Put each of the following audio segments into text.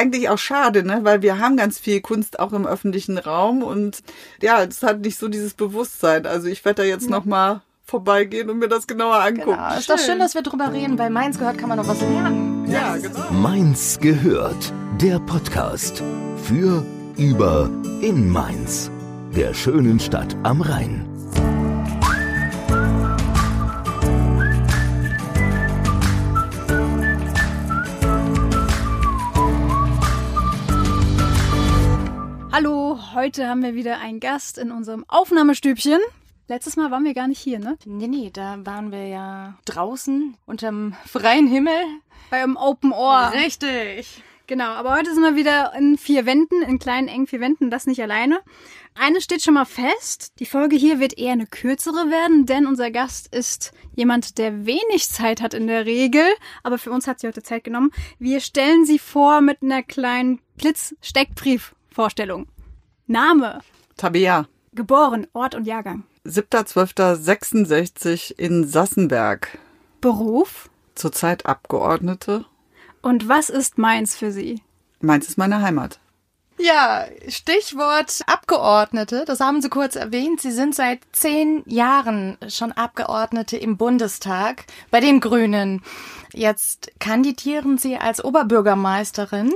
eigentlich auch schade, ne? weil wir haben ganz viel Kunst auch im öffentlichen Raum und ja, es hat nicht so dieses Bewusstsein. Also ich werde da jetzt ja. noch mal vorbeigehen und mir das genauer angucken. Genau. Ist doch schön, dass wir drüber reden, weil Mainz gehört kann man noch was lernen. Ja, genau. Mainz gehört, der Podcast für, über, in Mainz, der schönen Stadt am Rhein. Heute haben wir wieder einen Gast in unserem Aufnahmestübchen. Letztes Mal waren wir gar nicht hier, ne? Nee, nee, da waren wir ja draußen unterm freien Himmel. Bei einem Open Ohr. Richtig. Genau, aber heute sind wir wieder in vier Wänden, in kleinen, engen vier Wänden, das nicht alleine. Eines steht schon mal fest, die Folge hier wird eher eine kürzere werden, denn unser Gast ist jemand, der wenig Zeit hat in der Regel, aber für uns hat sie heute Zeit genommen. Wir stellen sie vor mit einer kleinen Blitz-Steckbrief Vorstellung. Name. Tabea. Geboren, Ort und Jahrgang. 7.12.66 in Sassenberg. Beruf. Zurzeit Abgeordnete. Und was ist Mainz für Sie? Mainz ist meine Heimat. Ja, Stichwort Abgeordnete, das haben Sie kurz erwähnt. Sie sind seit zehn Jahren schon Abgeordnete im Bundestag bei den Grünen. Jetzt kandidieren Sie als Oberbürgermeisterin.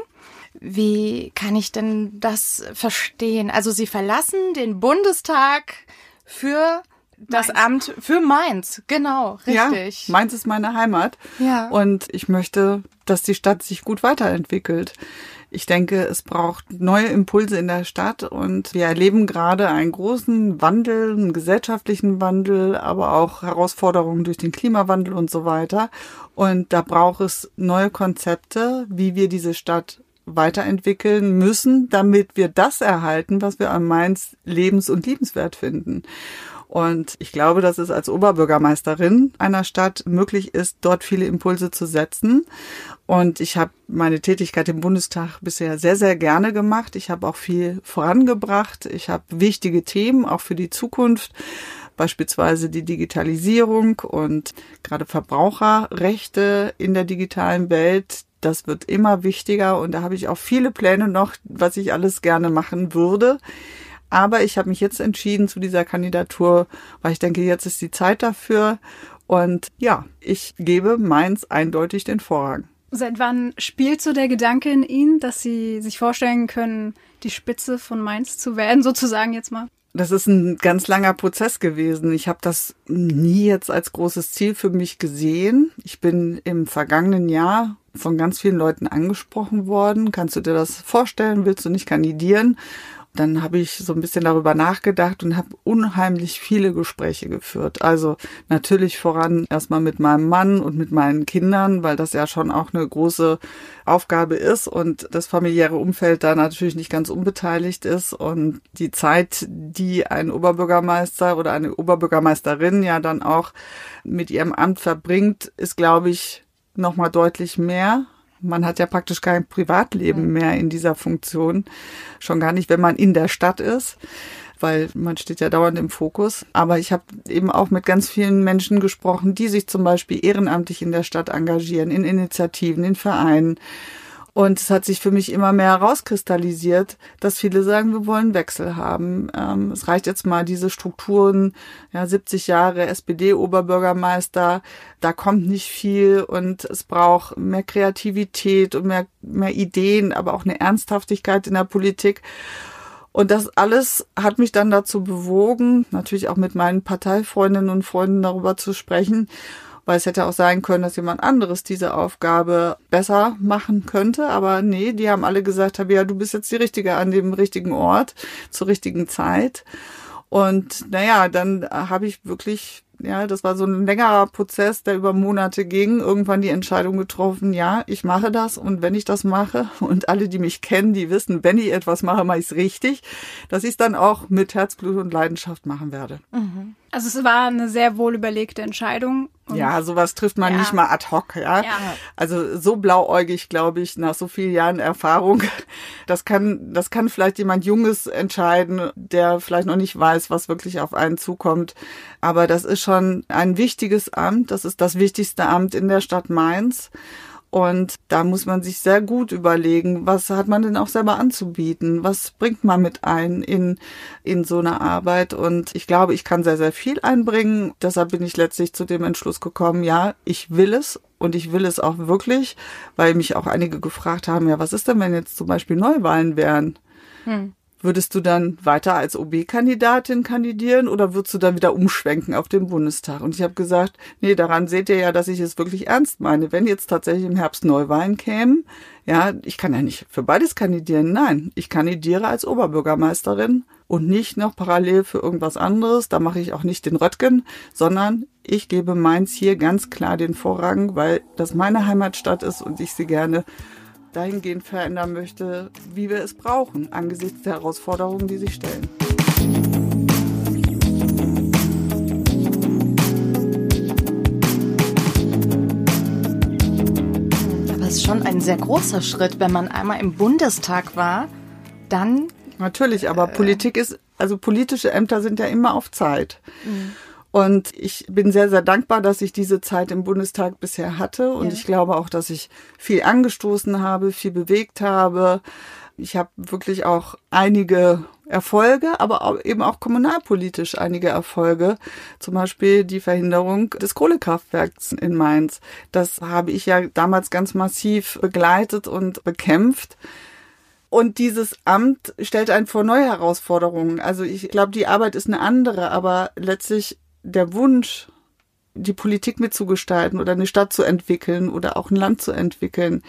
Wie kann ich denn das verstehen? Also Sie verlassen den Bundestag für das Mainz. Amt für Mainz, genau, richtig. Ja, Mainz ist meine Heimat. Ja. Und ich möchte, dass die Stadt sich gut weiterentwickelt. Ich denke, es braucht neue Impulse in der Stadt und wir erleben gerade einen großen Wandel, einen gesellschaftlichen Wandel, aber auch Herausforderungen durch den Klimawandel und so weiter. Und da braucht es neue Konzepte, wie wir diese Stadt weiterentwickeln müssen, damit wir das erhalten, was wir am Mainz lebens- und liebenswert finden. Und ich glaube, dass es als Oberbürgermeisterin einer Stadt möglich ist, dort viele Impulse zu setzen. Und ich habe meine Tätigkeit im Bundestag bisher sehr, sehr gerne gemacht. Ich habe auch viel vorangebracht. Ich habe wichtige Themen auch für die Zukunft beispielsweise die Digitalisierung und gerade Verbraucherrechte in der digitalen Welt, das wird immer wichtiger und da habe ich auch viele Pläne noch, was ich alles gerne machen würde. Aber ich habe mich jetzt entschieden zu dieser Kandidatur, weil ich denke, jetzt ist die Zeit dafür. Und ja, ich gebe Mainz eindeutig den Vorrang. Seit wann spielt so der Gedanke in Ihnen, dass Sie sich vorstellen können, die Spitze von Mainz zu werden, sozusagen jetzt mal? Das ist ein ganz langer Prozess gewesen. Ich habe das nie jetzt als großes Ziel für mich gesehen. Ich bin im vergangenen Jahr von ganz vielen Leuten angesprochen worden. Kannst du dir das vorstellen? Willst du nicht kandidieren? Dann habe ich so ein bisschen darüber nachgedacht und habe unheimlich viele Gespräche geführt. Also natürlich voran erstmal mit meinem Mann und mit meinen Kindern, weil das ja schon auch eine große Aufgabe ist und das familiäre Umfeld da natürlich nicht ganz unbeteiligt ist. Und die Zeit, die ein Oberbürgermeister oder eine Oberbürgermeisterin ja dann auch mit ihrem Amt verbringt, ist, glaube ich, nochmal deutlich mehr. Man hat ja praktisch kein Privatleben mehr in dieser Funktion. Schon gar nicht, wenn man in der Stadt ist, weil man steht ja dauernd im Fokus. Aber ich habe eben auch mit ganz vielen Menschen gesprochen, die sich zum Beispiel ehrenamtlich in der Stadt engagieren, in Initiativen, in Vereinen und es hat sich für mich immer mehr herauskristallisiert, dass viele sagen, wir wollen Wechsel haben. Ähm, es reicht jetzt mal diese Strukturen, ja, 70 Jahre SPD-Oberbürgermeister, da kommt nicht viel und es braucht mehr Kreativität und mehr, mehr Ideen, aber auch eine Ernsthaftigkeit in der Politik. Und das alles hat mich dann dazu bewogen, natürlich auch mit meinen Parteifreundinnen und Freunden darüber zu sprechen weil es hätte auch sein können, dass jemand anderes diese Aufgabe besser machen könnte. Aber nee, die haben alle gesagt, ja, du bist jetzt die Richtige an dem richtigen Ort zur richtigen Zeit. Und naja, dann habe ich wirklich ja, das war so ein längerer Prozess, der über Monate ging. Irgendwann die Entscheidung getroffen, ja, ich mache das und wenn ich das mache und alle, die mich kennen, die wissen, wenn ich etwas mache, mache ich es richtig, dass ich es dann auch mit Herzblut und Leidenschaft machen werde. Mhm. Also es war eine sehr wohl überlegte Entscheidung. ja, sowas trifft man ja. nicht mal ad hoc, ja? ja. Also so blauäugig, glaube ich, nach so vielen Jahren Erfahrung. Das kann, das kann vielleicht jemand Junges entscheiden, der vielleicht noch nicht weiß, was wirklich auf einen zukommt. Aber das ist schon ein wichtiges Amt. Das ist das wichtigste Amt in der Stadt Mainz. Und da muss man sich sehr gut überlegen, was hat man denn auch selber anzubieten? Was bringt man mit ein in, in so eine Arbeit? Und ich glaube, ich kann sehr, sehr viel einbringen. Deshalb bin ich letztlich zu dem Entschluss gekommen, ja, ich will es und ich will es auch wirklich, weil mich auch einige gefragt haben, ja, was ist denn, wenn jetzt zum Beispiel Neuwahlen wären? Hm. Würdest du dann weiter als OB-Kandidatin kandidieren oder würdest du dann wieder umschwenken auf den Bundestag? Und ich habe gesagt, nee, daran seht ihr ja, dass ich es wirklich ernst meine. Wenn jetzt tatsächlich im Herbst Neuwahlen kämen, ja, ich kann ja nicht für beides kandidieren. Nein, ich kandidiere als Oberbürgermeisterin und nicht noch parallel für irgendwas anderes. Da mache ich auch nicht den Röttgen, sondern ich gebe Mainz hier ganz klar den Vorrang, weil das meine Heimatstadt ist und ich sie gerne dahingehend verändern möchte, wie wir es brauchen, angesichts der Herausforderungen, die sich stellen. Aber es ist schon ein sehr großer Schritt, wenn man einmal im Bundestag war, dann. Natürlich, aber äh, Politik ist, also politische Ämter sind ja immer auf Zeit. Mhm. Und ich bin sehr, sehr dankbar, dass ich diese Zeit im Bundestag bisher hatte. Und ja. ich glaube auch, dass ich viel angestoßen habe, viel bewegt habe. Ich habe wirklich auch einige Erfolge, aber auch eben auch kommunalpolitisch einige Erfolge. Zum Beispiel die Verhinderung des Kohlekraftwerks in Mainz. Das habe ich ja damals ganz massiv begleitet und bekämpft. Und dieses Amt stellt einen vor neue Herausforderungen. Also ich glaube, die Arbeit ist eine andere, aber letztlich der Wunsch, die Politik mitzugestalten oder eine Stadt zu entwickeln oder auch ein Land zu entwickeln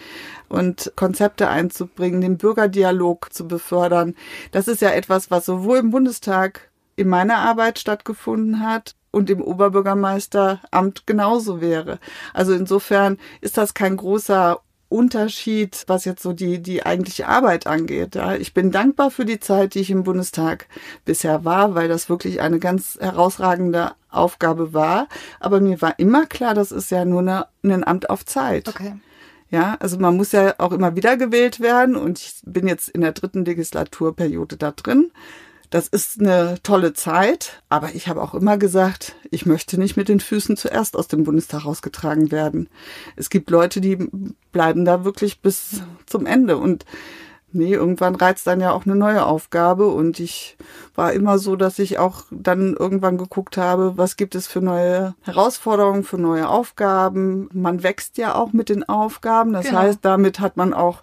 und Konzepte einzubringen, den Bürgerdialog zu befördern. Das ist ja etwas, was sowohl im Bundestag in meiner Arbeit stattgefunden hat und im Oberbürgermeisteramt genauso wäre. Also insofern ist das kein großer Unterschied, was jetzt so die, die eigentliche Arbeit angeht. Ja. Ich bin dankbar für die Zeit, die ich im Bundestag bisher war, weil das wirklich eine ganz herausragende Aufgabe war. Aber mir war immer klar, das ist ja nur eine, ein Amt auf Zeit. Okay. Ja, also man muss ja auch immer wieder gewählt werden und ich bin jetzt in der dritten Legislaturperiode da drin. Das ist eine tolle Zeit, aber ich habe auch immer gesagt, ich möchte nicht mit den Füßen zuerst aus dem Bundestag rausgetragen werden. Es gibt Leute, die bleiben da wirklich bis zum Ende und nee, irgendwann reizt dann ja auch eine neue Aufgabe und ich war immer so, dass ich auch dann irgendwann geguckt habe, was gibt es für neue Herausforderungen, für neue Aufgaben. Man wächst ja auch mit den Aufgaben, das genau. heißt, damit hat man auch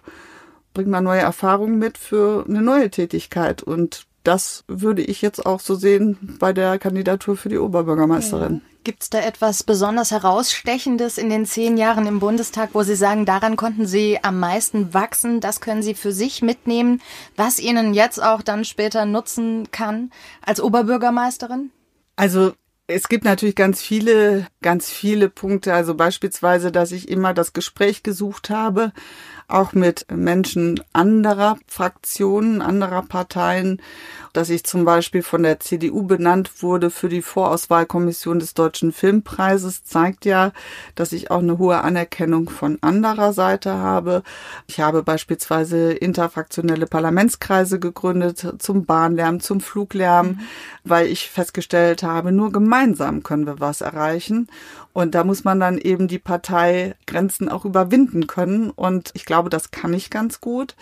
bringt man neue Erfahrungen mit für eine neue Tätigkeit und das würde ich jetzt auch so sehen bei der Kandidatur für die Oberbürgermeisterin. Ja. Gibt es da etwas besonders herausstechendes in den zehn Jahren im Bundestag, wo Sie sagen, daran konnten Sie am meisten wachsen, das können Sie für sich mitnehmen, was Ihnen jetzt auch dann später nutzen kann als Oberbürgermeisterin? Also es gibt natürlich ganz viele, ganz viele Punkte. Also beispielsweise, dass ich immer das Gespräch gesucht habe, auch mit Menschen anderer Fraktionen, anderer Parteien, dass ich zum Beispiel von der CDU benannt wurde für die Vorauswahlkommission des Deutschen Filmpreises, zeigt ja, dass ich auch eine hohe Anerkennung von anderer Seite habe. Ich habe beispielsweise interfraktionelle Parlamentskreise gegründet zum Bahnlärm, zum Fluglärm, mhm. weil ich festgestellt habe, nur gemeinsam können wir was erreichen. Und da muss man dann eben die Parteigrenzen auch überwinden können. Und ich glaube, das kann ich ganz gut.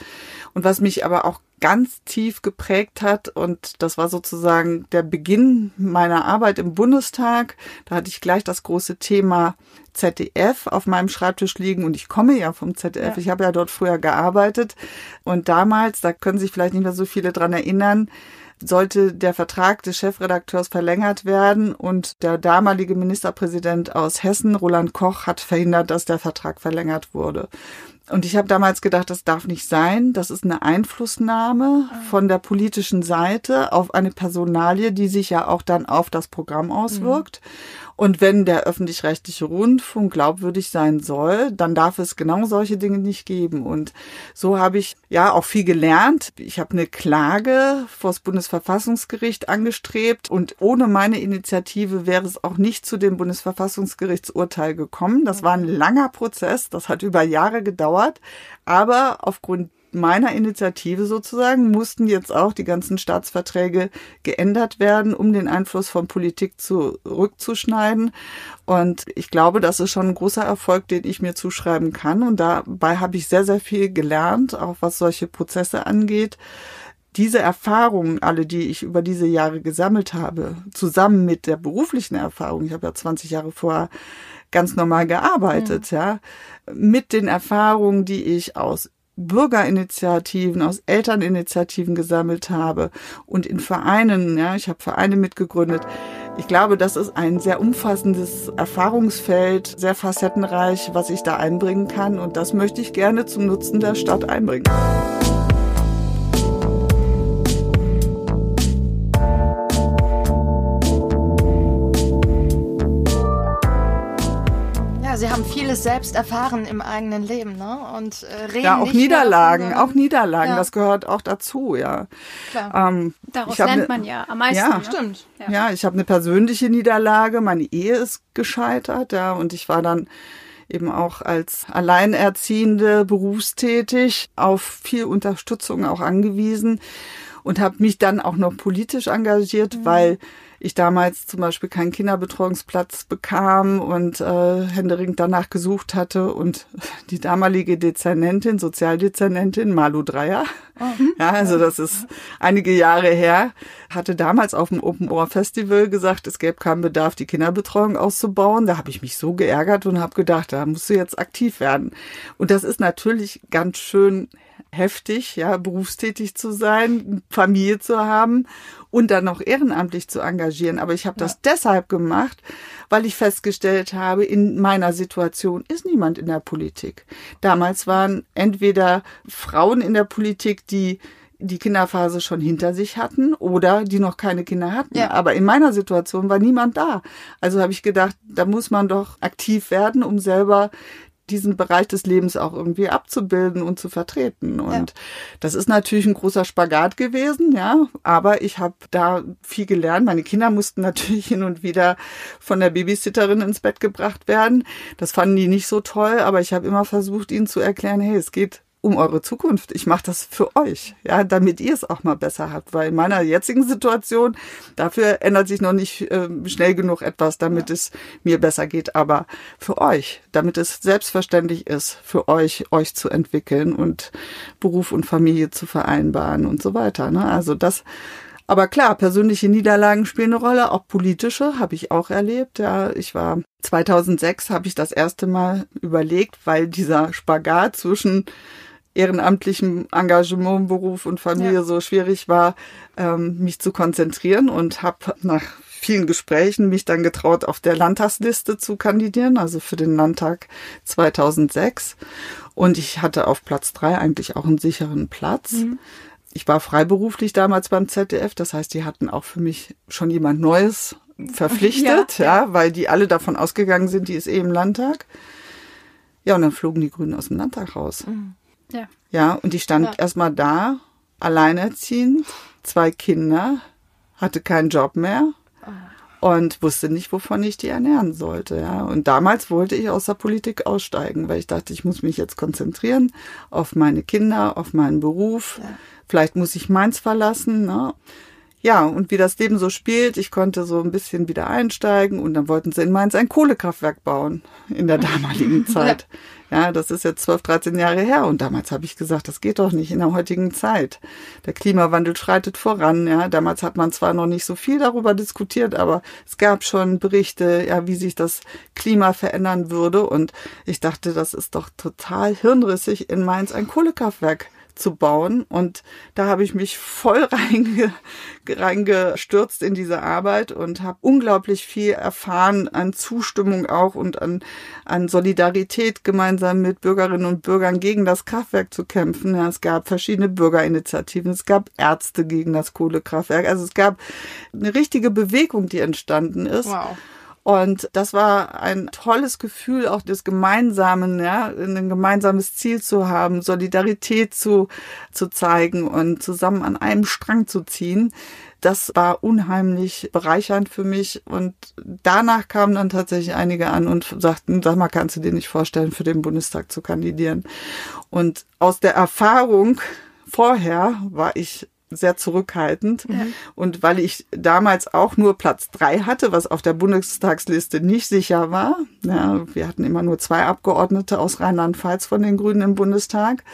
Und was mich aber auch ganz tief geprägt hat, und das war sozusagen der Beginn meiner Arbeit im Bundestag, da hatte ich gleich das große Thema ZDF auf meinem Schreibtisch liegen und ich komme ja vom ZDF. Ja. Ich habe ja dort früher gearbeitet. Und damals, da können sich vielleicht nicht mehr so viele dran erinnern, sollte der Vertrag des Chefredakteurs verlängert werden und der damalige Ministerpräsident aus Hessen, Roland Koch, hat verhindert, dass der Vertrag verlängert wurde. Und ich habe damals gedacht, das darf nicht sein. Das ist eine Einflussnahme von der politischen Seite auf eine Personalie, die sich ja auch dann auf das Programm auswirkt. Mhm. Und wenn der öffentlich-rechtliche Rundfunk glaubwürdig sein soll, dann darf es genau solche Dinge nicht geben. Und so habe ich ja auch viel gelernt. Ich habe eine Klage vor das Bundesverfassungsgericht angestrebt und ohne meine Initiative wäre es auch nicht zu dem Bundesverfassungsgerichtsurteil gekommen. Das war ein langer Prozess, das hat über Jahre gedauert. Aber aufgrund meiner Initiative sozusagen mussten jetzt auch die ganzen Staatsverträge geändert werden, um den Einfluss von Politik zurückzuschneiden. Und ich glaube, das ist schon ein großer Erfolg, den ich mir zuschreiben kann. Und dabei habe ich sehr, sehr viel gelernt, auch was solche Prozesse angeht diese Erfahrungen, alle, die ich über diese Jahre gesammelt habe, zusammen mit der beruflichen Erfahrung, ich habe ja 20 Jahre vorher ganz normal gearbeitet, mhm. ja, mit den Erfahrungen, die ich aus Bürgerinitiativen, aus Elterninitiativen gesammelt habe und in Vereinen, ja, ich habe Vereine mitgegründet. Ich glaube, das ist ein sehr umfassendes Erfahrungsfeld, sehr facettenreich, was ich da einbringen kann und das möchte ich gerne zum Nutzen der Stadt einbringen. Haben vieles selbst erfahren im eigenen Leben, ne? Und äh, reden Ja, auch nicht Niederlagen, davon, auch Niederlagen, Ja. das gehört auch dazu, ja. Klar. Ähm, Daraus lernt ne- man ja am meisten. Ja. ne? Stimmt. Ja. Ja, ich habe eine persönliche Niederlage. Meine Ehe ist gescheitert, ja, und ich war dann eben auch als Alleinerziehende berufstätig, auf viel Unterstützung auch angewiesen und habe mich dann auch noch politisch engagiert, weil ich damals zum Beispiel keinen Kinderbetreuungsplatz bekam und äh, händeringend danach gesucht hatte und die damalige Dezernentin, Sozialdezernentin Malu Dreier, ja, also das ist einige Jahre her, hatte damals auf dem Open Ohr Festival gesagt, es gäbe keinen Bedarf, die Kinderbetreuung auszubauen. Da habe ich mich so geärgert und habe gedacht, da musst du jetzt aktiv werden. Und das ist natürlich ganz schön heftig, ja, berufstätig zu sein, Familie zu haben und dann noch ehrenamtlich zu engagieren. Aber ich habe das deshalb gemacht, weil ich festgestellt habe, in meiner Situation ist niemand in der Politik. Damals waren entweder Frauen in der Politik, die die Kinderphase schon hinter sich hatten oder die noch keine Kinder hatten. Ja. Aber in meiner Situation war niemand da. Also habe ich gedacht, da muss man doch aktiv werden, um selber diesen Bereich des Lebens auch irgendwie abzubilden und zu vertreten. Und das ist natürlich ein großer Spagat gewesen, ja. Aber ich habe da viel gelernt. Meine Kinder mussten natürlich hin und wieder von der Babysitterin ins Bett gebracht werden. Das fanden die nicht so toll, aber ich habe immer versucht, ihnen zu erklären, hey, es geht um eure Zukunft. Ich mache das für euch, ja, damit ihr es auch mal besser habt. Weil in meiner jetzigen Situation, dafür ändert sich noch nicht äh, schnell genug etwas, damit es mir besser geht. Aber für euch, damit es selbstverständlich ist, für euch, euch zu entwickeln und Beruf und Familie zu vereinbaren und so weiter. Ne? Also das aber klar, persönliche Niederlagen spielen eine Rolle, auch politische habe ich auch erlebt. Ja, ich war 2006 habe ich das erste Mal überlegt, weil dieser Spagat zwischen ehrenamtlichem Engagement, Beruf und Familie Ja. so schwierig war, ähm, mich zu konzentrieren und habe nach vielen Gesprächen mich dann getraut, auf der Landtagsliste zu kandidieren, also für den Landtag 2006. Und ich hatte auf Platz drei eigentlich auch einen sicheren Platz. Ich war freiberuflich damals beim ZDF, das heißt, die hatten auch für mich schon jemand Neues verpflichtet, ja, weil die alle davon ausgegangen sind, die ist eh im Landtag. Ja, und dann flogen die Grünen aus dem Landtag raus. Ja. Ja, und ich stand Ja. erstmal da, alleinerziehend, zwei Kinder, hatte keinen Job mehr und wusste nicht, wovon ich die ernähren sollte. Ja. Und damals wollte ich aus der Politik aussteigen, weil ich dachte, ich muss mich jetzt konzentrieren auf meine Kinder, auf meinen Beruf. Vielleicht muss ich Mainz verlassen. Ne? Ja, und wie das Leben so spielt, ich konnte so ein bisschen wieder einsteigen und dann wollten sie in Mainz ein Kohlekraftwerk bauen in der damaligen Zeit. Ja, das ist jetzt 12, 13 Jahre her und damals habe ich gesagt, das geht doch nicht in der heutigen Zeit. Der Klimawandel schreitet voran, ja. Damals hat man zwar noch nicht so viel darüber diskutiert, aber es gab schon Berichte, ja, wie sich das Klima verändern würde und ich dachte, das ist doch total hirnrissig in Mainz ein Kohlekraftwerk zu bauen. Und da habe ich mich voll reinge, reingestürzt in diese Arbeit und habe unglaublich viel erfahren an Zustimmung auch und an, an Solidarität gemeinsam mit Bürgerinnen und Bürgern gegen das Kraftwerk zu kämpfen. Ja, es gab verschiedene Bürgerinitiativen, es gab Ärzte gegen das Kohlekraftwerk. Also es gab eine richtige Bewegung, die entstanden ist. Wow. Und das war ein tolles Gefühl, auch des Gemeinsamen, ja, ein gemeinsames Ziel zu haben, Solidarität zu, zu zeigen und zusammen an einem Strang zu ziehen. Das war unheimlich bereichernd für mich. Und danach kamen dann tatsächlich einige an und sagten, sag mal, kannst du dir nicht vorstellen, für den Bundestag zu kandidieren? Und aus der Erfahrung vorher war ich sehr zurückhaltend. Ja. Und weil ich damals auch nur Platz drei hatte, was auf der Bundestagsliste nicht sicher war. Ja, wir hatten immer nur zwei Abgeordnete aus Rheinland-Pfalz von den Grünen im Bundestag.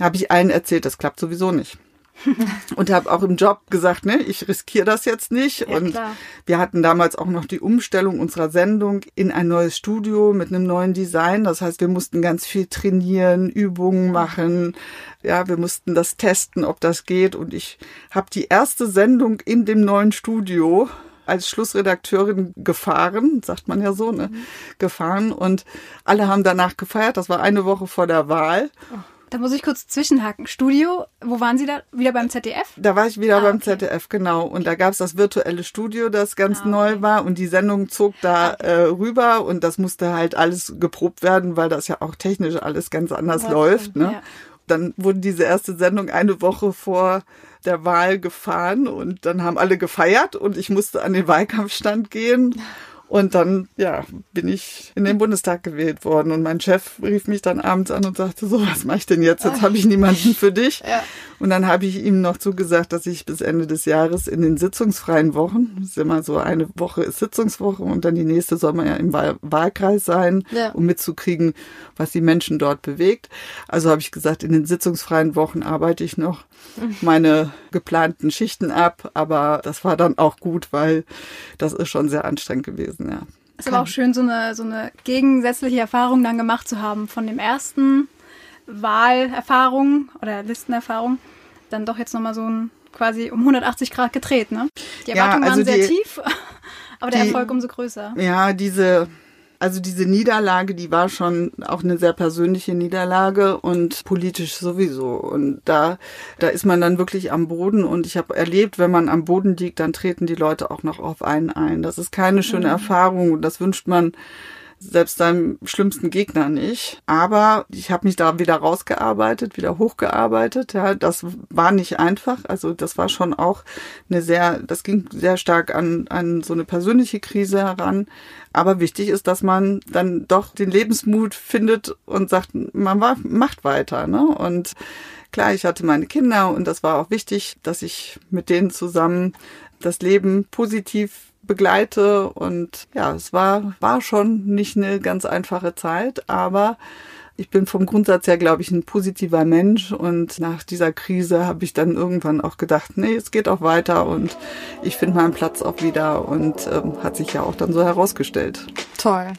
Habe ich allen erzählt, das klappt sowieso nicht. und habe auch im Job gesagt, ne, ich riskiere das jetzt nicht. Ja, und klar. wir hatten damals auch noch die Umstellung unserer Sendung in ein neues Studio mit einem neuen Design. Das heißt, wir mussten ganz viel trainieren, Übungen machen. Ja, wir mussten das testen, ob das geht. Und ich habe die erste Sendung in dem neuen Studio als Schlussredakteurin gefahren, sagt man ja so, ne? Mhm. Gefahren und alle haben danach gefeiert. Das war eine Woche vor der Wahl. Oh. Da muss ich kurz zwischenhaken. Studio, wo waren Sie da? Wieder beim ZDF? Da war ich wieder ah, beim okay. ZDF, genau. Und da gab es das virtuelle Studio, das ganz ah, okay. neu war. Und die Sendung zog da ah, okay. äh, rüber und das musste halt alles geprobt werden, weil das ja auch technisch alles ganz anders Was läuft. Ne? Ja. Dann wurde diese erste Sendung eine Woche vor der Wahl gefahren und dann haben alle gefeiert und ich musste an den Wahlkampfstand gehen. Und dann, ja, bin ich in den Bundestag gewählt worden. Und mein Chef rief mich dann abends an und sagte, so, was mache ich denn jetzt? Jetzt habe ich niemanden für dich. Ja. Und dann habe ich ihm noch zugesagt, dass ich bis Ende des Jahres in den sitzungsfreien Wochen, das ist immer so eine Woche ist Sitzungswoche und dann die nächste soll man ja im Wahl Wahlkreis sein, ja. um mitzukriegen, was die Menschen dort bewegt. Also habe ich gesagt, in den sitzungsfreien Wochen arbeite ich noch meine geplanten Schichten ab, aber das war dann auch gut, weil das ist schon sehr anstrengend gewesen, ja. Es ist aber auch schön, so eine, so eine gegensätzliche Erfahrung dann gemacht zu haben von dem ersten Wahlerfahrung oder Listenerfahrung dann doch jetzt nochmal so ein quasi um 180 Grad gedreht, ne? Die Erwartungen ja, also waren sehr die, tief, aber der die, Erfolg umso größer. Ja, diese, also diese Niederlage, die war schon auch eine sehr persönliche Niederlage und politisch sowieso. Und da, da ist man dann wirklich am Boden. Und ich habe erlebt, wenn man am Boden liegt, dann treten die Leute auch noch auf einen ein. Das ist keine schöne mhm. Erfahrung und das wünscht man selbst seinem schlimmsten Gegner nicht. Aber ich habe mich da wieder rausgearbeitet, wieder hochgearbeitet. Ja, das war nicht einfach. Also das war schon auch eine sehr, das ging sehr stark an, an so eine persönliche Krise heran. Aber wichtig ist, dass man dann doch den Lebensmut findet und sagt, man war, macht weiter. Ne? Und klar, ich hatte meine Kinder und das war auch wichtig, dass ich mit denen zusammen das Leben positiv begleite. Und ja, es war, war schon nicht eine ganz einfache Zeit, aber ich bin vom Grundsatz her, glaube ich, ein positiver Mensch und nach dieser Krise habe ich dann irgendwann auch gedacht, nee, es geht auch weiter und ich finde meinen Platz auch wieder und ähm, hat sich ja auch dann so herausgestellt. Toll.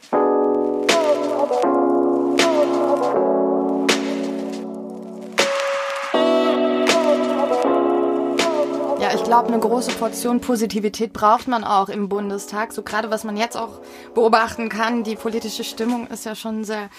Ich glaube, eine große Portion Positivität braucht man auch im Bundestag. So gerade was man jetzt auch beobachten kann, die politische Stimmung ist ja schon sehr,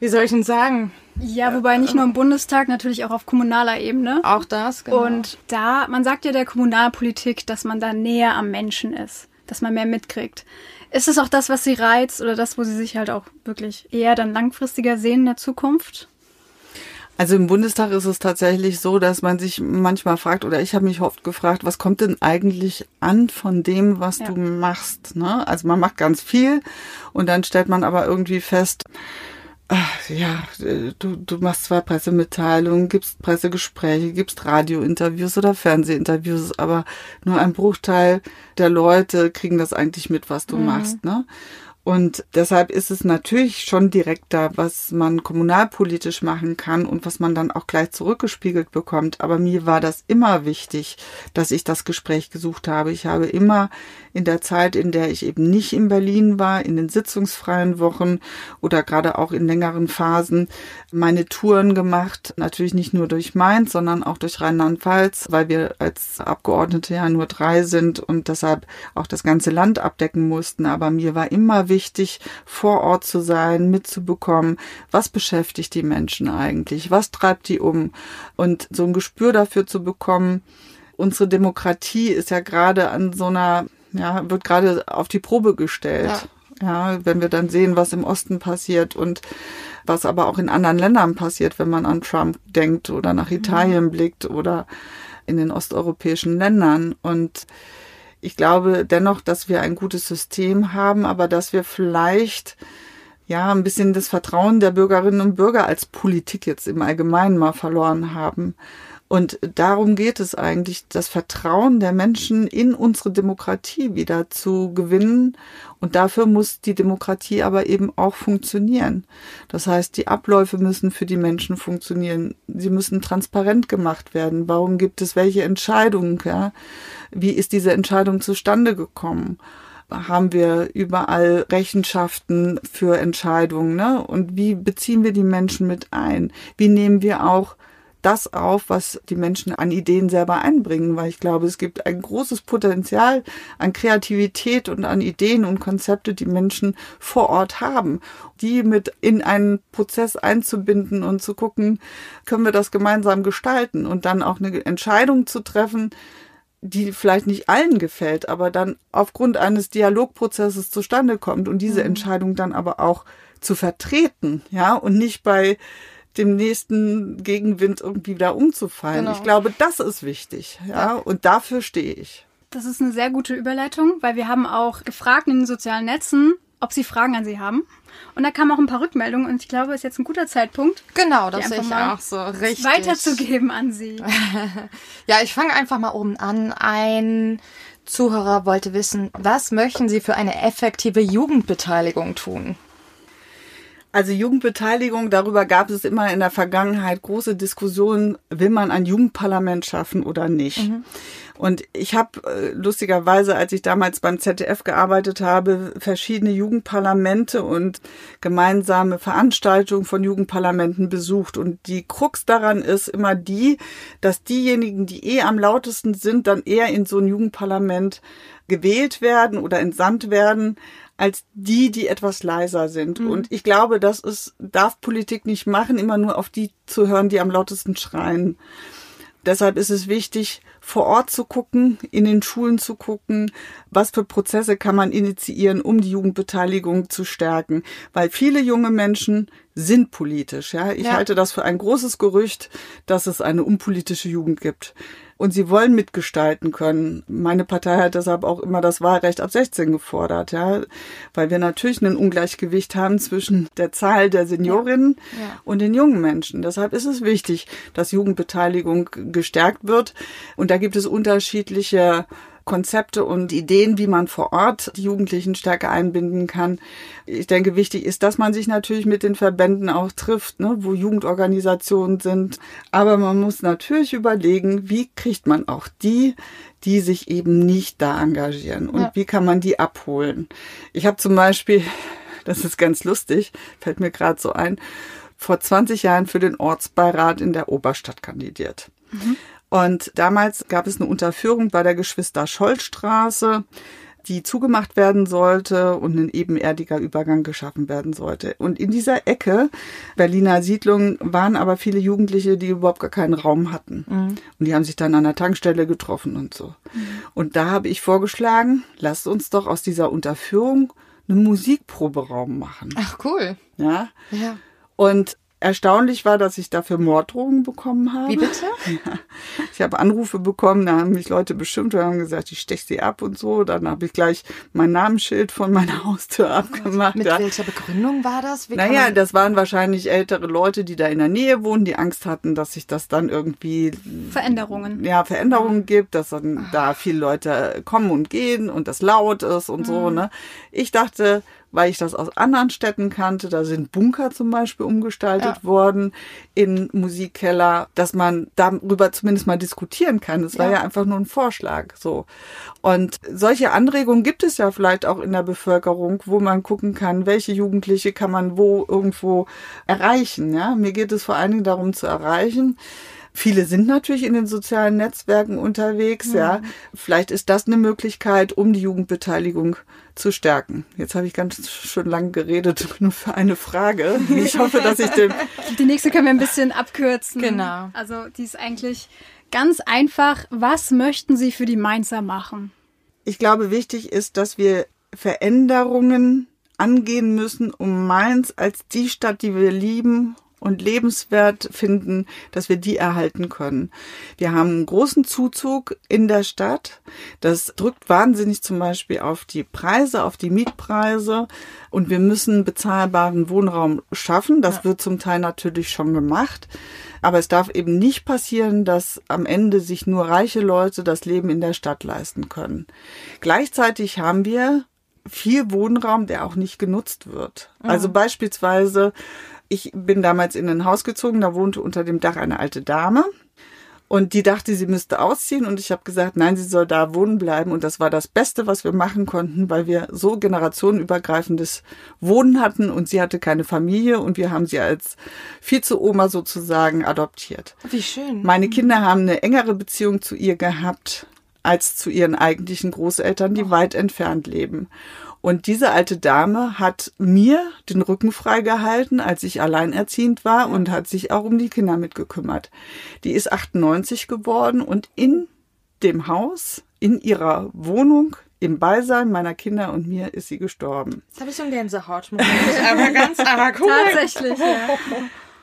wie soll ich denn sagen? Ja, wobei nicht nur im Bundestag, natürlich auch auf kommunaler Ebene. Auch das, genau. Und da, man sagt ja der Kommunalpolitik, dass man da näher am Menschen ist, dass man mehr mitkriegt. Ist es auch das, was sie reizt oder das, wo sie sich halt auch wirklich eher dann langfristiger sehen in der Zukunft? Also im Bundestag ist es tatsächlich so, dass man sich manchmal fragt, oder ich habe mich oft gefragt, was kommt denn eigentlich an von dem, was ja. du machst? Ne? Also man macht ganz viel und dann stellt man aber irgendwie fest, ach, ja, du, du machst zwar Pressemitteilungen, gibst Pressegespräche, gibst Radiointerviews oder Fernsehinterviews, aber nur ein Bruchteil der Leute kriegen das eigentlich mit, was du mhm. machst. Ne? Und deshalb ist es natürlich schon direkter, was man kommunalpolitisch machen kann und was man dann auch gleich zurückgespiegelt bekommt. Aber mir war das immer wichtig, dass ich das Gespräch gesucht habe. Ich habe immer in der Zeit, in der ich eben nicht in Berlin war, in den sitzungsfreien Wochen oder gerade auch in längeren Phasen meine Touren gemacht. Natürlich nicht nur durch Mainz, sondern auch durch Rheinland-Pfalz, weil wir als Abgeordnete ja nur drei sind und deshalb auch das ganze Land abdecken mussten. Aber mir war immer wichtig, vor Ort zu sein, mitzubekommen, was beschäftigt die Menschen eigentlich, was treibt die um und so ein Gespür dafür zu bekommen. Unsere Demokratie ist ja gerade an so einer ja, wird gerade auf die Probe gestellt. Ja. ja, wenn wir dann sehen, was im Osten passiert und was aber auch in anderen Ländern passiert, wenn man an Trump denkt oder nach Italien mhm. blickt oder in den osteuropäischen Ländern. Und ich glaube dennoch, dass wir ein gutes System haben, aber dass wir vielleicht ja ein bisschen das Vertrauen der Bürgerinnen und Bürger als Politik jetzt im Allgemeinen mal verloren haben. Und darum geht es eigentlich, das Vertrauen der Menschen in unsere Demokratie wieder zu gewinnen. Und dafür muss die Demokratie aber eben auch funktionieren. Das heißt, die Abläufe müssen für die Menschen funktionieren. Sie müssen transparent gemacht werden. Warum gibt es welche Entscheidungen? Ja? Wie ist diese Entscheidung zustande gekommen? haben wir überall Rechenschaften für Entscheidungen, ne? Und wie beziehen wir die Menschen mit ein? Wie nehmen wir auch das auf, was die Menschen an Ideen selber einbringen, weil ich glaube, es gibt ein großes Potenzial an Kreativität und an Ideen und Konzepte, die Menschen vor Ort haben, die mit in einen Prozess einzubinden und zu gucken, können wir das gemeinsam gestalten und dann auch eine Entscheidung zu treffen, die vielleicht nicht allen gefällt, aber dann aufgrund eines Dialogprozesses zustande kommt und diese mhm. Entscheidung dann aber auch zu vertreten, ja, und nicht bei dem nächsten Gegenwind irgendwie wieder umzufallen. Genau. Ich glaube, das ist wichtig, ja, ja. und dafür stehe ich. Das ist eine sehr gute Überleitung, weil wir haben auch gefragt in den sozialen Netzen, ob sie Fragen an sie haben. Und da kamen auch ein paar Rückmeldungen und ich glaube, es ist jetzt ein guter Zeitpunkt. Genau, das sehe ich auch so. Richtig. Weiterzugeben an sie. ja, ich fange einfach mal oben an. Ein Zuhörer wollte wissen, was möchten Sie für eine effektive Jugendbeteiligung tun? Also Jugendbeteiligung, darüber gab es immer in der Vergangenheit große Diskussionen, will man ein Jugendparlament schaffen oder nicht. Mhm. Und ich habe äh, lustigerweise, als ich damals beim ZDF gearbeitet habe, verschiedene Jugendparlamente und gemeinsame Veranstaltungen von Jugendparlamenten besucht. Und die Krux daran ist immer die, dass diejenigen, die eh am lautesten sind, dann eher in so ein Jugendparlament gewählt werden oder entsandt werden, als die, die etwas leiser sind. Mhm. Und ich glaube, das ist, darf Politik nicht machen, immer nur auf die zu hören, die am lautesten schreien. Deshalb ist es wichtig, vor Ort zu gucken, in den Schulen zu gucken, was für Prozesse kann man initiieren, um die Jugendbeteiligung zu stärken. Weil viele junge Menschen sind politisch. Ja, ich ja. halte das für ein großes Gerücht, dass es eine unpolitische Jugend gibt und sie wollen mitgestalten können. Meine Partei hat deshalb auch immer das Wahlrecht ab 16 gefordert, ja, weil wir natürlich ein Ungleichgewicht haben zwischen der Zahl der Seniorinnen ja. Ja. und den jungen Menschen. Deshalb ist es wichtig, dass Jugendbeteiligung gestärkt wird und da gibt es unterschiedliche Konzepte und Ideen, wie man vor Ort die Jugendlichen stärker einbinden kann. Ich denke, wichtig ist, dass man sich natürlich mit den Verbänden auch trifft, ne, wo Jugendorganisationen sind. Aber man muss natürlich überlegen, wie kriegt man auch die, die sich eben nicht da engagieren und ja. wie kann man die abholen. Ich habe zum Beispiel, das ist ganz lustig, fällt mir gerade so ein, vor 20 Jahren für den Ortsbeirat in der Oberstadt kandidiert. Mhm. Und damals gab es eine Unterführung bei der Geschwister-Scholl-Straße, die zugemacht werden sollte und ein ebenerdiger Übergang geschaffen werden sollte. Und in dieser Ecke Berliner Siedlung waren aber viele Jugendliche, die überhaupt gar keinen Raum hatten. Mhm. Und die haben sich dann an der Tankstelle getroffen und so. Mhm. Und da habe ich vorgeschlagen, lasst uns doch aus dieser Unterführung einen Musikproberaum machen. Ach cool. Ja. Ja. Und Erstaunlich war, dass ich dafür Morddrohungen bekommen habe. Wie bitte? Ja. Ich habe Anrufe bekommen, da haben mich Leute bestimmt und haben gesagt, ich stech sie ab und so. Dann habe ich gleich mein Namensschild von meiner Haustür abgemacht. Mit ja. welcher Begründung war das? Wie naja, das waren wahrscheinlich ältere Leute, die da in der Nähe wohnen, die Angst hatten, dass sich das dann irgendwie Veränderungen. Ja, Veränderungen gibt, dass dann da viele Leute kommen und gehen und das laut ist und mhm. so. Ne? Ich dachte, weil ich das aus anderen Städten kannte. Da sind Bunker zum Beispiel umgestaltet ja. worden in Musikkeller, dass man darüber zumindest mal diskutieren kann. Das war ja. ja einfach nur ein Vorschlag. So. Und solche Anregungen gibt es ja vielleicht auch in der Bevölkerung, wo man gucken kann, welche Jugendliche kann man wo irgendwo erreichen. Ja, mir geht es vor allen Dingen darum zu erreichen, Viele sind natürlich in den sozialen Netzwerken unterwegs, mhm. ja. Vielleicht ist das eine Möglichkeit, um die Jugendbeteiligung zu stärken. Jetzt habe ich ganz schön lang geredet, nur für eine Frage. Ich hoffe, dass ich den. Die nächste können wir ein bisschen abkürzen. Genau. Also die ist eigentlich ganz einfach. Was möchten Sie für die Mainzer machen? ich glaube, wichtig ist, dass wir Veränderungen angehen müssen, um Mainz als die Stadt, die wir lieben und lebenswert finden, dass wir die erhalten können. Wir haben einen großen Zuzug in der Stadt. Das drückt wahnsinnig zum Beispiel auf die Preise, auf die Mietpreise. Und wir müssen bezahlbaren Wohnraum schaffen. Das ja. wird zum Teil natürlich schon gemacht. Aber es darf eben nicht passieren, dass am Ende sich nur reiche Leute das Leben in der Stadt leisten können. Gleichzeitig haben wir viel Wohnraum, der auch nicht genutzt wird. Mhm. Also beispielsweise ich bin damals in ein Haus gezogen, da wohnte unter dem Dach eine alte Dame. Und die dachte, sie müsste ausziehen. Und ich habe gesagt, nein, sie soll da wohnen bleiben. Und das war das Beste, was wir machen konnten, weil wir so generationenübergreifendes Wohnen hatten. Und sie hatte keine Familie. Und wir haben sie als Vize-Oma sozusagen adoptiert. Wie schön. Meine Kinder haben eine engere Beziehung zu ihr gehabt als zu ihren eigentlichen Großeltern, die oh. weit entfernt leben. Und diese alte Dame hat mir den Rücken freigehalten, als ich alleinerziehend war und hat sich auch um die Kinder mitgekümmert. Die ist 98 geworden und in dem Haus, in ihrer Wohnung, im Beisein meiner Kinder und mir ist sie gestorben. Jetzt habe ich so einen Gänsehaut. aber ganz arg. Tatsächlich, ja.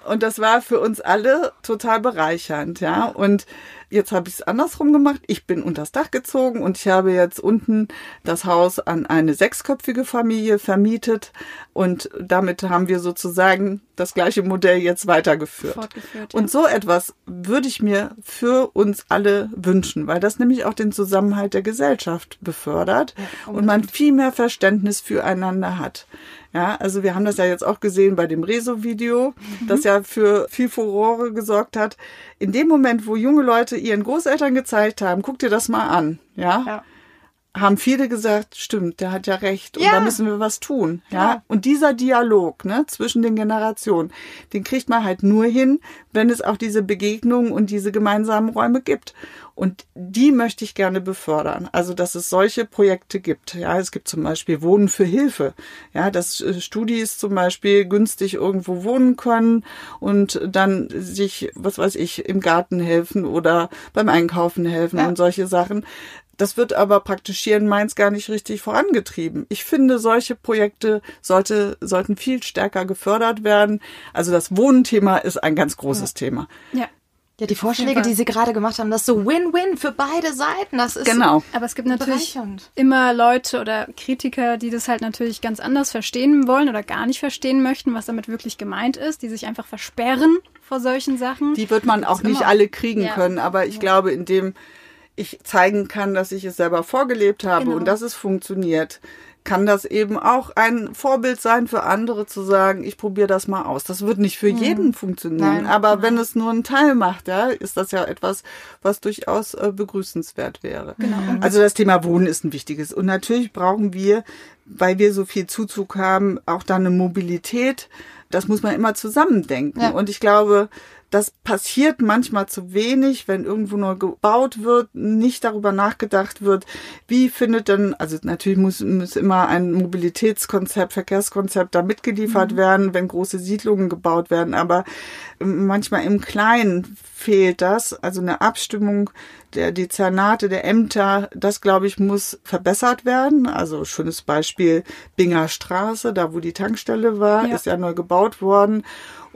Und das war für uns alle total bereichernd, ja. Und Jetzt habe ich es andersrum gemacht. Ich bin unters Dach gezogen und ich habe jetzt unten das Haus an eine sechsköpfige Familie vermietet und damit haben wir sozusagen das gleiche Modell jetzt weitergeführt. Fortgeführt, ja. Und so etwas würde ich mir für uns alle wünschen, weil das nämlich auch den Zusammenhalt der Gesellschaft befördert ja, und man viel mehr Verständnis füreinander hat. Ja, also wir haben das ja jetzt auch gesehen bei dem Rezo-Video, mhm. das ja für viel Furore gesorgt hat. In dem Moment, wo junge Leute ihren Großeltern gezeigt haben, guck dir das mal an, ja. ja haben viele gesagt, stimmt, der hat ja recht und ja. da müssen wir was tun, ja? ja. Und dieser Dialog, ne, zwischen den Generationen, den kriegt man halt nur hin, wenn es auch diese Begegnungen und diese gemeinsamen Räume gibt. Und die möchte ich gerne befördern. Also, dass es solche Projekte gibt. Ja, es gibt zum Beispiel Wohnen für Hilfe. Ja, dass äh, Studis zum Beispiel günstig irgendwo wohnen können und dann sich, was weiß ich, im Garten helfen oder beim Einkaufen helfen ja. und solche Sachen. Das wird aber praktisch hier in Mainz gar nicht richtig vorangetrieben. Ich finde, solche Projekte sollte, sollten viel stärker gefördert werden. Also das Wohnthema ist ein ganz großes ja. Thema. Ja. Ja, die Vorschläge, die Sie gerade gemacht haben, das ist so Win-Win für beide Seiten. Das ist genau. Aber es gibt natürlich immer Leute oder Kritiker, die das halt natürlich ganz anders verstehen wollen oder gar nicht verstehen möchten, was damit wirklich gemeint ist, die sich einfach versperren vor solchen Sachen. Die wird man auch nicht alle kriegen ja. können, aber ich ja. glaube, in dem ich zeigen kann, dass ich es selber vorgelebt habe genau. und dass es funktioniert, kann das eben auch ein Vorbild sein für andere zu sagen, ich probiere das mal aus. Das wird nicht für mhm. jeden funktionieren, nein, aber nein. wenn es nur einen Teil macht, ja, ist das ja etwas, was durchaus äh, begrüßenswert wäre. Genau. Also das Thema Wohnen ist ein wichtiges und natürlich brauchen wir, weil wir so viel Zuzug haben, auch dann eine Mobilität. Das muss man immer zusammendenken ja. und ich glaube, das passiert manchmal zu wenig, wenn irgendwo neu gebaut wird, nicht darüber nachgedacht wird, wie findet denn, also natürlich muss, muss immer ein Mobilitätskonzept, Verkehrskonzept da mitgeliefert mhm. werden, wenn große Siedlungen gebaut werden, aber manchmal im Kleinen fehlt das, also eine Abstimmung der Dezernate, der Ämter, das glaube ich muss verbessert werden. Also schönes Beispiel Binger Straße, da wo die Tankstelle war, ja. ist ja neu gebaut worden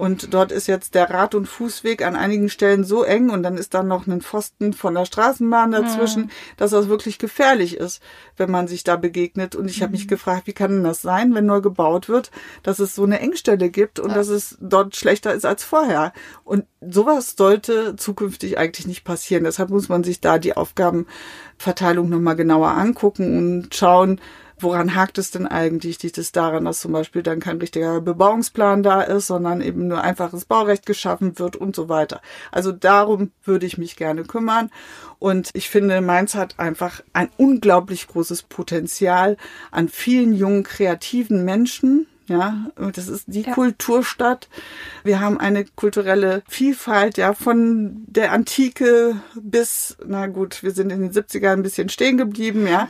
und dort ist jetzt der Rad- und Fußweg an einigen Stellen so eng und dann ist dann noch ein Pfosten von der Straßenbahn dazwischen, mhm. dass das wirklich gefährlich ist, wenn man sich da begegnet. Und ich mhm. habe mich gefragt, wie kann denn das sein, wenn neu gebaut wird, dass es so eine Engstelle gibt und ja. dass es dort schlechter ist als vorher. Und sowas sollte zukünftig eigentlich nicht passieren. Deshalb muss man sich da die Aufgabenverteilung nochmal genauer angucken und schauen, woran hakt es denn eigentlich? Liegt es daran, dass zum Beispiel dann kein richtiger Bebauungsplan da ist, sondern eben nur einfaches Baurecht geschaffen wird und so weiter. Also darum würde ich mich gerne kümmern. Und ich finde, Mainz hat einfach ein unglaublich großes Potenzial an vielen jungen, kreativen Menschen, ja, das ist die ja. Kulturstadt. Wir haben eine kulturelle Vielfalt, ja, von der Antike bis, na gut, wir sind in den 70ern ein bisschen stehen geblieben, ja.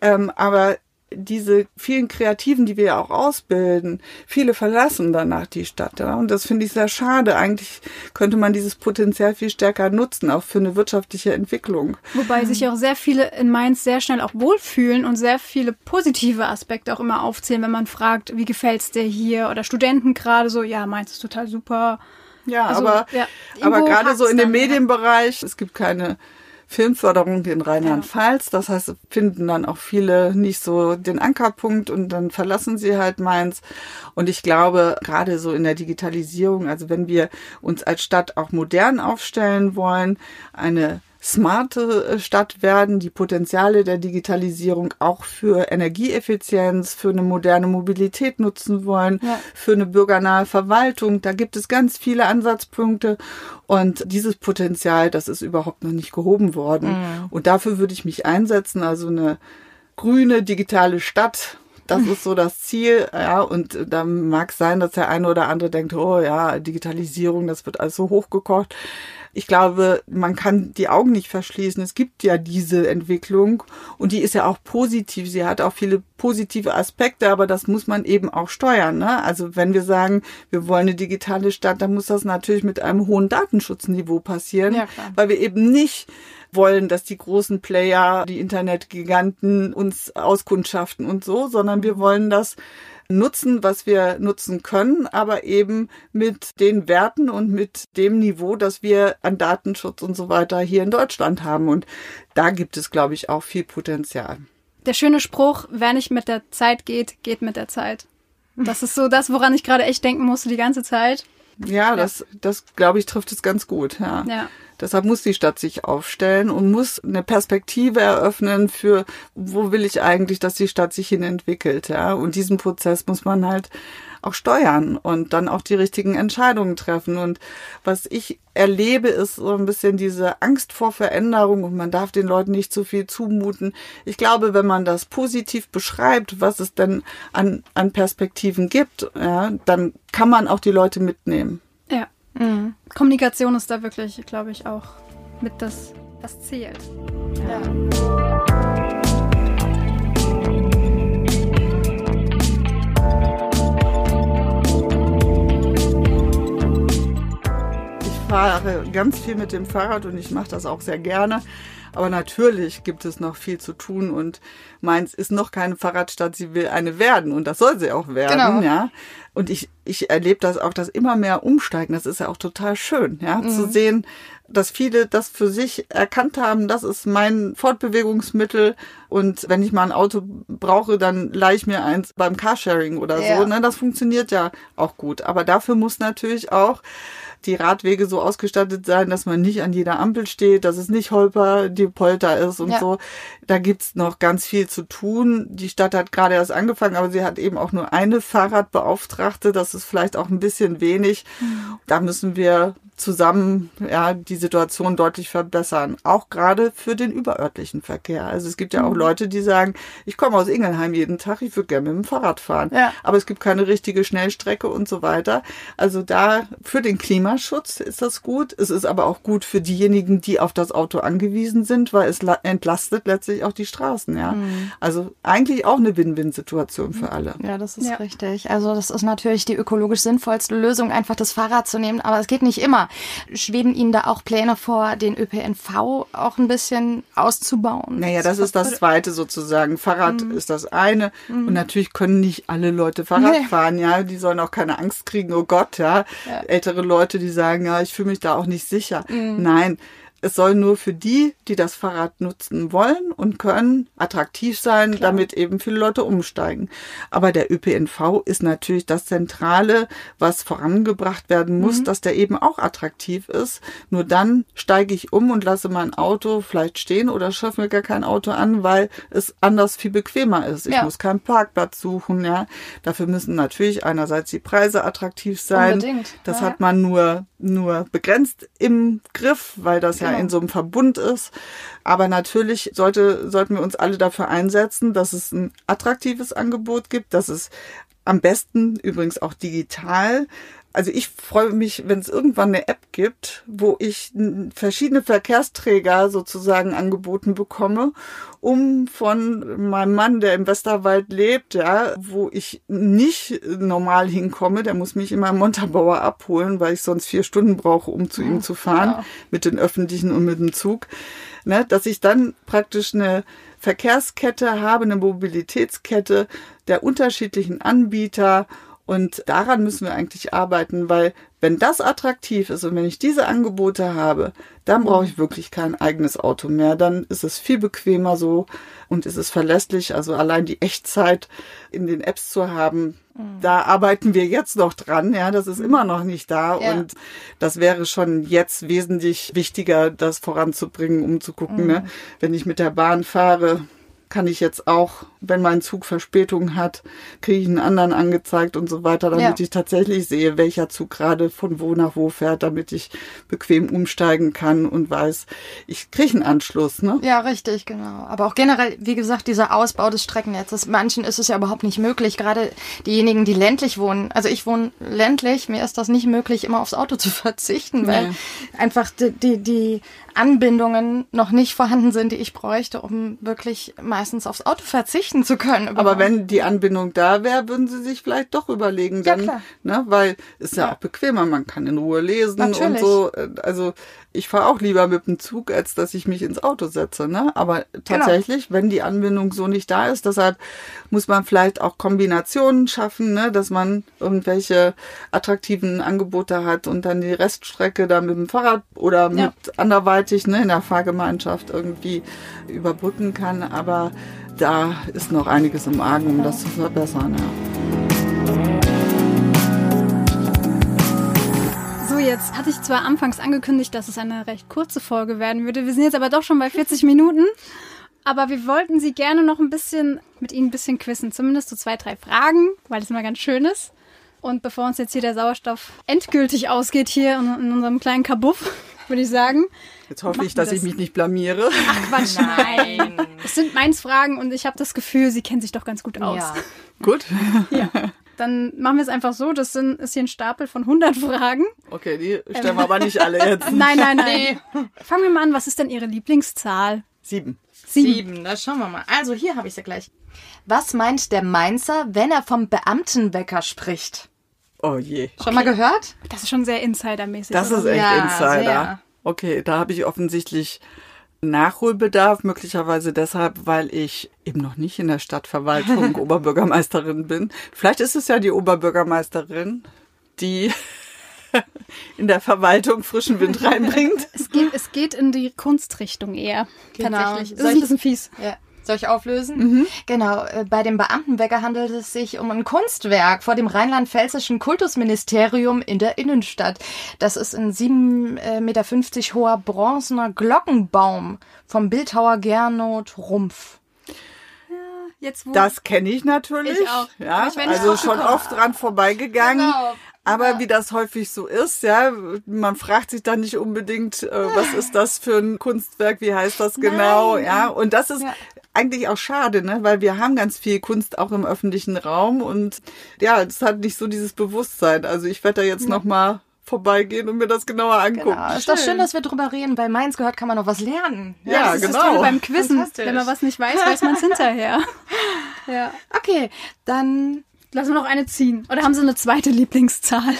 Ähm, aber diese vielen Kreativen, die wir ja auch ausbilden, viele verlassen danach die Stadt. Ja? Und das finde ich sehr schade. Eigentlich könnte man dieses Potenzial viel stärker nutzen, auch für eine wirtschaftliche Entwicklung. Wobei sich auch sehr viele in Mainz sehr schnell auch wohlfühlen und sehr viele positive Aspekte auch immer aufzählen, wenn man fragt, wie gefällt's dir hier? Oder Studenten gerade so, ja, Mainz ist total super. Ja, Also, aber, ja, aber gerade so in dem. Medienbereich, es gibt keine Filmförderung in Rheinland-Pfalz. Das heißt, finden dann auch viele nicht so den Ankerpunkt und dann verlassen sie halt Mainz. Und ich glaube, gerade so in der Digitalisierung, also wenn wir uns als Stadt auch modern aufstellen wollen, eine smarte äh, Stadt werden, die Potenziale der Digitalisierung auch für Energieeffizienz, für eine moderne Mobilität nutzen wollen, Ja. für eine bürgernahe Verwaltung. Da gibt es ganz viele Ansatzpunkte und dieses Potenzial, das ist überhaupt noch nicht gehoben worden. Und dafür würde ich mich einsetzen, also eine grüne digitale Stadt. Das ist so das Ziel, ja, und da mag sein, dass der eine oder andere denkt, oh ja, Digitalisierung, das wird alles so hochgekocht. Ich glaube, man kann die Augen nicht verschließen. Es gibt ja diese Entwicklung und die ist ja auch positiv. Sie hat auch viele positive Aspekte, aber das muss man eben auch steuern. Ne? Also wenn wir sagen, wir wollen eine digitale Stadt, dann muss das natürlich mit einem hohen Datenschutzniveau passieren, Ja, weil wir eben nicht wollen, dass die großen Player, die Internetgiganten uns auskundschaften und so, sondern wir wollen das nutzen, was wir nutzen können, aber eben mit den Werten und mit dem Niveau, das wir an Datenschutz und so weiter hier in Deutschland haben. Und da gibt es, glaube ich, auch viel Potenzial. Der schöne Spruch, wer nicht mit der Zeit geht, geht mit der Zeit. Das ist so das, woran ich gerade echt denken musste die ganze Zeit. Ja, das, das glaube ich, trifft es ganz gut. Ja. Ja. Deshalb muss die Stadt sich aufstellen und muss eine Perspektive eröffnen für, wo will ich eigentlich, dass die Stadt sich hin entwickelt. Ja? Und diesen Prozess muss man halt auch steuern und dann auch die richtigen Entscheidungen treffen. Und was ich erlebe, ist so ein bisschen diese Angst vor Veränderung und man darf den Leuten nicht zu viel zumuten. Ich glaube, wenn man das positiv beschreibt, was es denn an, an Perspektiven gibt, ja, dann kann man auch die Leute mitnehmen. Ja. Kommunikation ist da wirklich, glaube ich, auch mit das, was zählt. Ich fahre ganz viel mit dem Fahrrad und ich mache das auch sehr gerne. Aber natürlich gibt es noch viel zu tun und Mainz ist noch keine Fahrradstadt, sie will eine werden und das soll sie auch werden, Genau. ja. Und ich, ich erlebe das auch, dass immer mehr umsteigen. Das ist ja auch total schön, ja, zu sehen, dass viele das für sich erkannt haben, das ist mein Fortbewegungsmittel und wenn ich mal ein Auto brauche, dann leihe ich mir eins beim Carsharing oder Ja. so. Ne? Das funktioniert ja auch gut. Aber dafür muss natürlich auch die Radwege so ausgestattet sein, dass man nicht an jeder Ampel steht, dass es nicht holper die Polter ist und Ja. so. Da gibt's noch ganz viel zu tun. Die Stadt hat gerade erst angefangen, aber sie hat eben auch nur eine Fahrradbeauftragte. Das ist vielleicht auch ein bisschen wenig. Da müssen wir zusammen ja die Situation deutlich verbessern. Auch gerade für den überörtlichen Verkehr. Also es gibt ja auch Leute, die sagen, ich komme aus Ingelheim jeden Tag, ich würde gerne mit dem Fahrrad fahren. Ja. Aber es gibt keine richtige Schnellstrecke und so weiter. Also da für den Klimaschutz ist das gut. Es ist aber auch gut für diejenigen, die auf das Auto angewiesen sind, weil es la- entlastet letztlich auch die Straßen. Ja, also eigentlich auch eine Win-Win-Situation für alle. Ja, das ist Ja. richtig. Also das ist natürlich die ökologisch sinnvollste Lösung, einfach das Fahrrad zu nehmen. Aber es geht nicht immer. Schweben Ihnen da auch Pläne vor, den ÖPNV auch ein bisschen auszubauen? Naja, das ist das Zweite sozusagen. Fahrrad ist das eine. Und natürlich können nicht alle Leute Fahrrad Nee. fahren, ja. Die sollen auch keine Angst kriegen, oh Gott, ja. Ältere Leute, die sagen, ja, ich fühle mich da auch nicht sicher. Nein. Es soll nur für die, die das Fahrrad nutzen wollen und können, attraktiv sein, damit eben viele Leute umsteigen. Aber der ÖPNV ist natürlich das Zentrale, was vorangebracht werden muss, dass der eben auch attraktiv ist. Nur dann steige ich um und lasse mein Auto vielleicht stehen oder schaffe mir gar kein Auto an, weil es anders viel bequemer ist. Ich Ja. muss keinen Parkplatz suchen, ja. Dafür müssen natürlich einerseits die Preise attraktiv sein. Unbedingt, Das ja. hat man nur, nur begrenzt im Griff, weil das ja Genau. in so einem Verbund ist. Aber natürlich sollte, sollten wir uns alle dafür einsetzen, dass es ein attraktives Angebot gibt, dass es am besten übrigens auch digital Also ich freue mich, wenn es irgendwann eine App gibt, wo ich verschiedene Verkehrsträger sozusagen angeboten bekomme, um von meinem Mann, der im Westerwald lebt, ja, wo ich nicht normal hinkomme, der muss mich immer im Montabaur abholen, weil ich sonst vier Stunden brauche, um zu ihm zu fahren, ja. mit den öffentlichen und mit dem Zug, ne, dass ich dann praktisch eine Verkehrskette habe, eine Mobilitätskette der unterschiedlichen Anbieter und daran müssen wir eigentlich arbeiten, weil wenn das attraktiv ist und wenn ich diese Angebote habe, dann brauche ich wirklich kein eigenes Auto mehr. Dann ist es viel bequemer so und ist es verlässlich. Also allein die Echtzeit in den Apps zu haben, mhm. da arbeiten wir jetzt noch dran. Ja, das ist immer noch nicht da ja. und das wäre schon jetzt wesentlich wichtiger, das voranzubringen, um zu gucken, ne? mhm. ne? wenn ich mit der Bahn fahre, kann ich jetzt auch, wenn mein Zug Verspätung hat, kriege ich einen anderen angezeigt und so weiter, damit ja. ich tatsächlich sehe, welcher Zug gerade von wo nach wo fährt, damit ich bequem umsteigen kann und weiß, ich kriege einen Anschluss. Ne? Ja, richtig, genau. Aber auch generell, wie gesagt, dieser Ausbau des Streckennetzes, manchen ist es ja überhaupt nicht möglich, gerade diejenigen, die ländlich wohnen. Also ich wohne ländlich, mir ist das nicht möglich, immer aufs Auto zu verzichten, weil nee. einfach die, die, die Anbindungen noch nicht vorhanden sind, die ich bräuchte, um wirklich meistens aufs Auto verzichten zu können. Überhaupt. Aber wenn die Anbindung da wäre, würden Sie sich vielleicht doch überlegen, dann, ja, klar. ne, weil ist ja, ja, auch bequemer, man kann in Ruhe lesen Natürlich. und so. Also ich fahre auch lieber mit dem Zug, als dass ich mich ins Auto setze. Ne? Aber genau. tatsächlich, genau. wenn die Anbindung so nicht da ist, deshalb muss man vielleicht auch Kombinationen schaffen, ne? dass man irgendwelche attraktiven Angebote hat und dann die Reststrecke dann mit dem Fahrrad oder mit ja. anderweitig ne, in der Fahrgemeinschaft irgendwie überbrücken kann. Aber da ist noch einiges im Argen, um das zu verbessern. Ja. jetzt hatte ich zwar anfangs angekündigt, dass es eine recht kurze Folge werden würde. Wir sind jetzt aber doch schon bei 40 Minuten. Aber wir wollten Sie gerne noch ein bisschen mit Ihnen ein bisschen quissen. Zumindest so zwei, drei Fragen, weil das immer ganz schön ist. Und bevor uns jetzt hier der Sauerstoff endgültig ausgeht, hier in, in unserem kleinen Kabuff, würde ich sagen. Jetzt hoffe ich, dass das. ich mich nicht blamiere. Ach Quatsch, nein. Es sind meins Fragen und ich habe das Gefühl, Sie kennen sich doch ganz gut aus. Ja. Gut. Ja. Dann machen wir es einfach so. Das sind, ist hier ein Stapel von 100 Fragen. Okay, die stellen wir aber nicht alle jetzt. nein, nein, nein. Nee. Fangen wir mal an. Was ist denn Ihre Lieblingszahl? Sieben. Sieben. Sieben. Da schauen wir mal. Also hier habe ich sie gleich. Was meint der Mainzer, wenn er vom Beamtenwecker spricht? Oh je. Schon okay. mal gehört? Das ist schon sehr insidermäßig. Das oder? ist echt ja, Insider. Sehr. Okay, da habe ich offensichtlich Nachholbedarf, möglicherweise deshalb, weil ich eben noch nicht in der Stadtverwaltung Oberbürgermeisterin bin. Vielleicht ist es ja die Oberbürgermeisterin, die in der Verwaltung frischen Wind reinbringt. Es geht, es geht in die Kunstrichtung eher. Genau. Tatsächlich. Das ist ein bisschen fies. Ja. Soll ich auflösen? Mhm. Genau, äh, bei dem Beamtenwecker handelt es sich um ein Kunstwerk vor dem rheinland-pfälzischen Kultusministerium in der Innenstadt. Das ist ein 7,50 äh, Meter hoher bronzener Glockenbaum vom Bildhauer Gernot Rumpf. Jetzt, das kenne ich natürlich. Ich auch. Ja, ich also schon oft dran vorbeigegangen. Genau. Aber ja. wie das häufig so ist, ja, man fragt sich dann nicht unbedingt, äh, was ist das für ein Kunstwerk, wie heißt das genau, Nein. ja. Und das ist ja. eigentlich auch schade, ne, weil wir haben ganz viel Kunst auch im öffentlichen Raum und ja, es hat nicht so dieses Bewusstsein. Also ich werde da jetzt ja. noch mal vorbeigehen und mir das genauer angucken. Genau. Ist doch schön, dass wir drüber reden. Bei Mainz gehört kann man noch was lernen. Ja, ja das genau. Ist das beim Quizzen. Wenn man was nicht weiß, weiß man es hinterher. ja. Okay, dann Lass wir noch eine ziehen. Oder haben Sie eine zweite Lieblingszahl?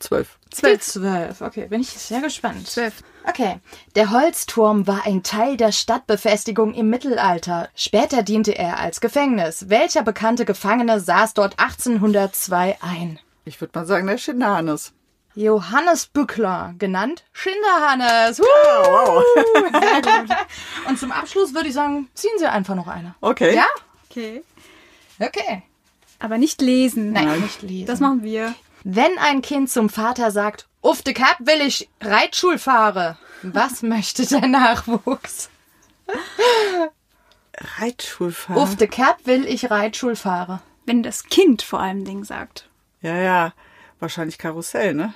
Zwölf. Zwölf. Zwölf. Okay, bin ich sehr gespannt. Zwölf. Okay. Der Holzturm war ein Teil der Stadtbefestigung im Mittelalter. Später diente er als Gefängnis. Welcher bekannte Gefangene saß dort 1802 ein? Ich würde mal sagen, der Schinderhannes. Johannes Bückler, genannt Schinderhannes. Uh, wow. Sehr gut. Und zum Abschluss würde ich sagen, ziehen Sie einfach noch eine. Okay. Ja? Okay. Okay. Aber nicht lesen. Nein, Nein, nicht lesen. Das machen wir. Wenn ein Kind zum Vater sagt, auf de Kap will ich Reitschul fahre, was möchte der Nachwuchs? Reitschul fahre? Auf de Kap will ich Reitschul fahre. Wenn das Kind vor allem Ding sagt. Ja, ja. Wahrscheinlich Karussell, ne?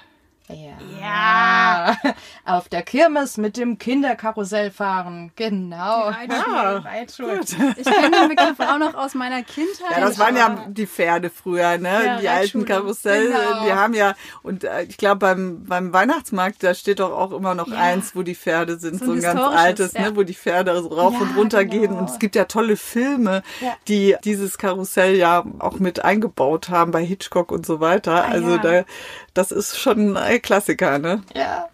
Ja. Ja. Auf der Kirmes mit dem Kinderkarussell fahren. Genau. Die Reitschule. Ah, Reitschule. Ich kenne den Begriff auch noch aus meiner Kindheit. Ja, das waren ja die Pferde früher, ne? Ja, die alten. Karusselle, Genau. die haben ja, und äh, ich glaube beim, beim Weihnachtsmarkt, da steht doch auch immer noch Ja. eins, wo die Pferde sind, So so ein ganz altes, ja. ne? Wo die Pferde so rauf Ja, und runter gehen. genau. Und es gibt ja tolle Filme, Ja. die dieses Karussell ja auch mit eingebaut haben bei Hitchcock und so weiter. also ja. da, das ist schon ein Klassiker, ne? Ja.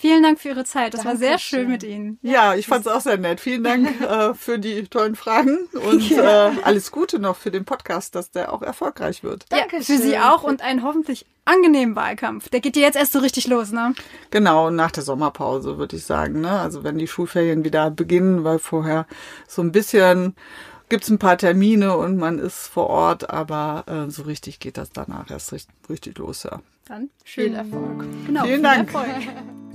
Vielen Dank für Ihre Zeit. Das war sehr Dankeschön. schön mit Ihnen. Ja, ich fand's auch sehr nett. Vielen Dank äh, für die tollen Fragen und äh, alles Gute noch für den Podcast, dass der auch erfolgreich wird. Ja, Dankeschön. für Sie auch und einen hoffentlich angenehmen Wahlkampf. Der geht ja jetzt erst so richtig los, ne? Genau, nach der Sommerpause würde ich sagen. Ne? Also wenn die Schulferien wieder beginnen, weil vorher so ein bisschen gibt's ein paar Termine und man ist vor Ort, aber äh, so richtig geht das danach erst richtig, richtig los, ja. Dann Viel schön. Erfolg. Genau, Vielen viel Dank. Erfolg.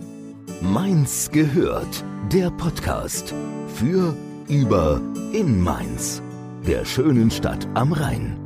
Mainz gehört. Der Podcast für, über, in Mainz. Der schönen Stadt am Rhein.